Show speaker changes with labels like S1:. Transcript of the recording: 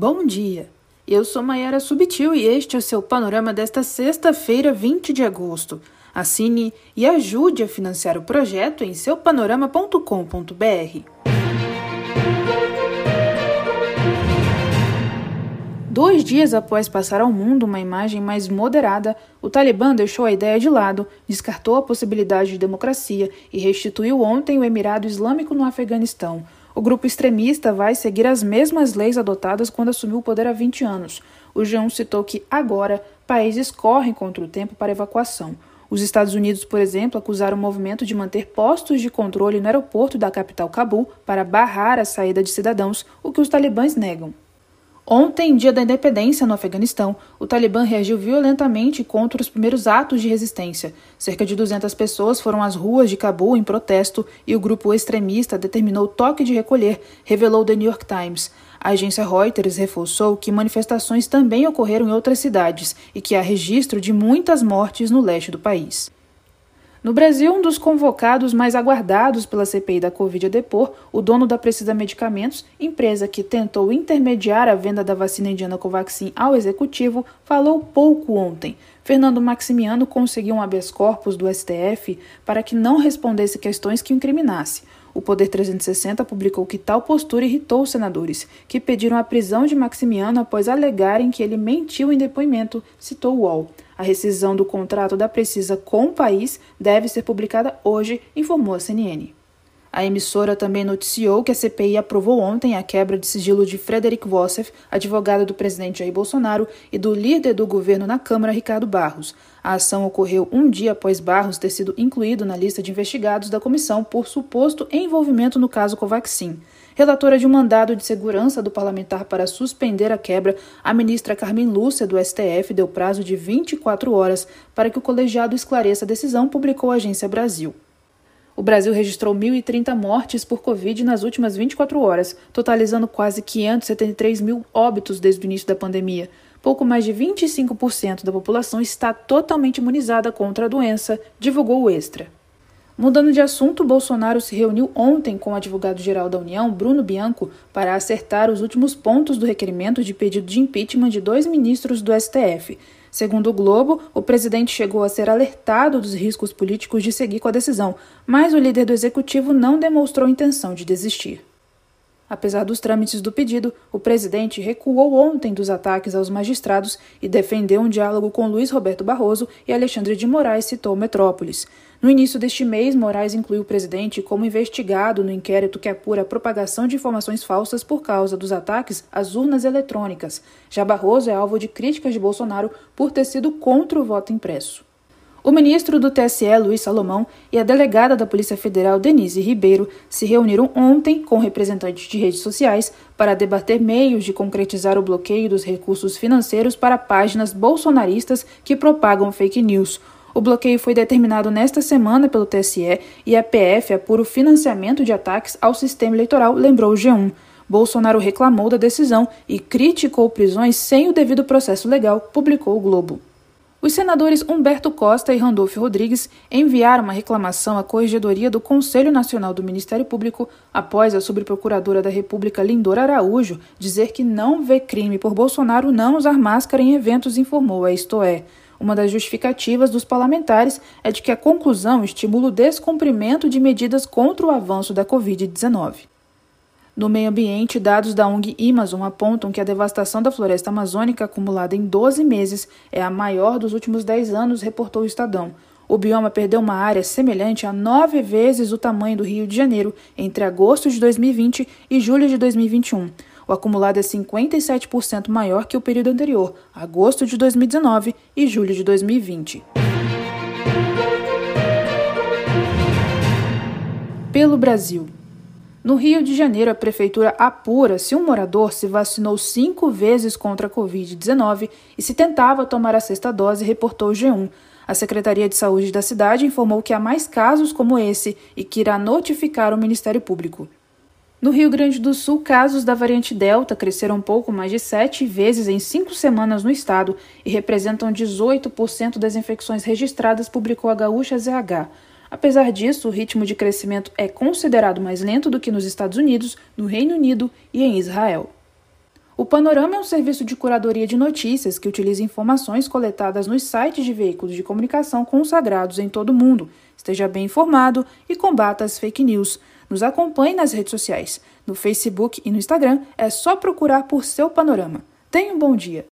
S1: Bom dia. Eu sou Mayara Subtil e este é o seu panorama desta sexta-feira, 20 de agosto. Assine e ajude a financiar o projeto em seupanorama.com.br. Dois dias após passar ao mundo uma imagem mais moderada, o Talibã deixou a ideia de lado, descartou a possibilidade de democracia e restituiu ontem o Emirado Islâmico no Afeganistão. O grupo extremista vai seguir as mesmas leis adotadas quando assumiu o poder há 20 anos. O G1 citou que, agora, países correm contra o tempo para evacuação. Os Estados Unidos, por exemplo, acusaram o movimento de manter postos de controle no aeroporto da capital Cabul para barrar a saída de cidadãos, o que os talibãs negam. Ontem, dia da independência no Afeganistão, o Talibã reagiu violentamente contra os primeiros atos de resistência. Cerca de 200 pessoas foram às ruas de Cabul em protesto e o grupo extremista determinou toque de recolher, revelou The New York Times. A agência Reuters reforçou que manifestações também ocorreram em outras cidades e que há registro de muitas mortes no leste do país. No Brasil, um dos convocados mais aguardados pela CPI da Covid a depor, o dono da Precisa Medicamentos, empresa que tentou intermediar a venda da vacina indiana Covaxin ao executivo, falou pouco ontem. Fernando Maximiano conseguiu um habeas corpus do STF para que não respondesse questões que o incriminasse. O Poder 360 publicou que tal postura irritou os senadores, que pediram a prisão de Maximiano após alegarem que ele mentiu em depoimento, citou o UOL. A rescisão do contrato da Precisa com o país deve ser publicada hoje, informou a CNN. A emissora também noticiou que a CPI aprovou ontem a quebra de sigilo de Frederic Wossef, advogado do presidente Jair Bolsonaro, e do líder do governo na Câmara, Ricardo Barros. A ação ocorreu um dia após Barros ter sido incluído na lista de investigados da comissão por suposto envolvimento no caso Covaxin. Relatora de um mandado de segurança do parlamentar para suspender a quebra, a ministra Carmen Lúcia, do STF, deu prazo de 24 horas para que o colegiado esclareça a decisão, publicou a Agência Brasil. O Brasil registrou 1.030 mortes por Covid nas últimas 24 horas, totalizando quase 573 mil óbitos desde o início da pandemia. Pouco mais de 25% da população está totalmente imunizada contra a doença, divulgou o Extra. Mudando de assunto, Bolsonaro se reuniu ontem com o advogado-geral da União, Bruno Bianco, para acertar os últimos pontos do requerimento de pedido de impeachment de dois ministros do STF. Segundo o Globo, o presidente chegou a ser alertado dos riscos políticos de seguir com a decisão, mas o líder do executivo não demonstrou intenção de desistir. Apesar dos trâmites do pedido, o presidente recuou ontem dos ataques aos magistrados e defendeu um diálogo com Luiz Roberto Barroso e Alexandre de Moraes, citou Metrópolis. No início deste mês, Moraes incluiu o presidente como investigado no inquérito que apura a propagação de informações falsas por causa dos ataques às urnas eletrônicas. Já Barroso é alvo de críticas de Bolsonaro por ter sido contra o voto impresso. O ministro do TSE, Luiz Salomão, e a delegada da Polícia Federal, Denise Ribeiro, se reuniram ontem com representantes de redes sociais para debater meios de concretizar o bloqueio dos recursos financeiros para páginas bolsonaristas que propagam fake news. O bloqueio foi determinado nesta semana pelo TSE e a PF apura o financiamento de ataques ao sistema eleitoral, lembrou o G1. Bolsonaro reclamou da decisão e criticou prisões sem o devido processo legal, publicou o Globo. Os senadores Humberto Costa e Randolfo Rodrigues enviaram uma reclamação à Corregedoria do Conselho Nacional do Ministério Público após a subprocuradora da República Lindora Araújo dizer que não vê crime por Bolsonaro não usar máscara em eventos, informou a Isto É. Uma das justificativas dos parlamentares é de que a conclusão estimula o descumprimento de medidas contra o avanço da Covid-19. No meio ambiente, dados da ONG Amazon apontam que a devastação da floresta amazônica acumulada em 12 meses é a maior dos últimos 10 anos, reportou o Estadão. O bioma perdeu uma área semelhante a nove vezes o tamanho do Rio de Janeiro entre agosto de 2020 e julho de 2021. O acumulado é 57% maior que o período anterior, agosto de 2019 e julho de 2020. Pelo Brasil. No Rio de Janeiro, a prefeitura apura se um morador se vacinou cinco vezes contra a Covid-19 e se tentava tomar a sexta dose, reportou o G1. A Secretaria de Saúde da cidade informou que há mais casos como esse e que irá notificar o Ministério Público. No Rio Grande do Sul, casos da variante Delta cresceram um pouco mais de sete vezes em cinco semanas no estado e representam 18% das infecções registradas, publicou a Gaúcha ZH. Apesar disso, o ritmo de crescimento é considerado mais lento do que nos Estados Unidos, no Reino Unido e em Israel. O Panorama é um serviço de curadoria de notícias que utiliza informações coletadas nos sites de veículos de comunicação consagrados em todo o mundo. Esteja bem informado e combata as fake news. Nos acompanhe nas redes sociais. No Facebook e no Instagram é só procurar por seu Panorama. Tenha um bom dia.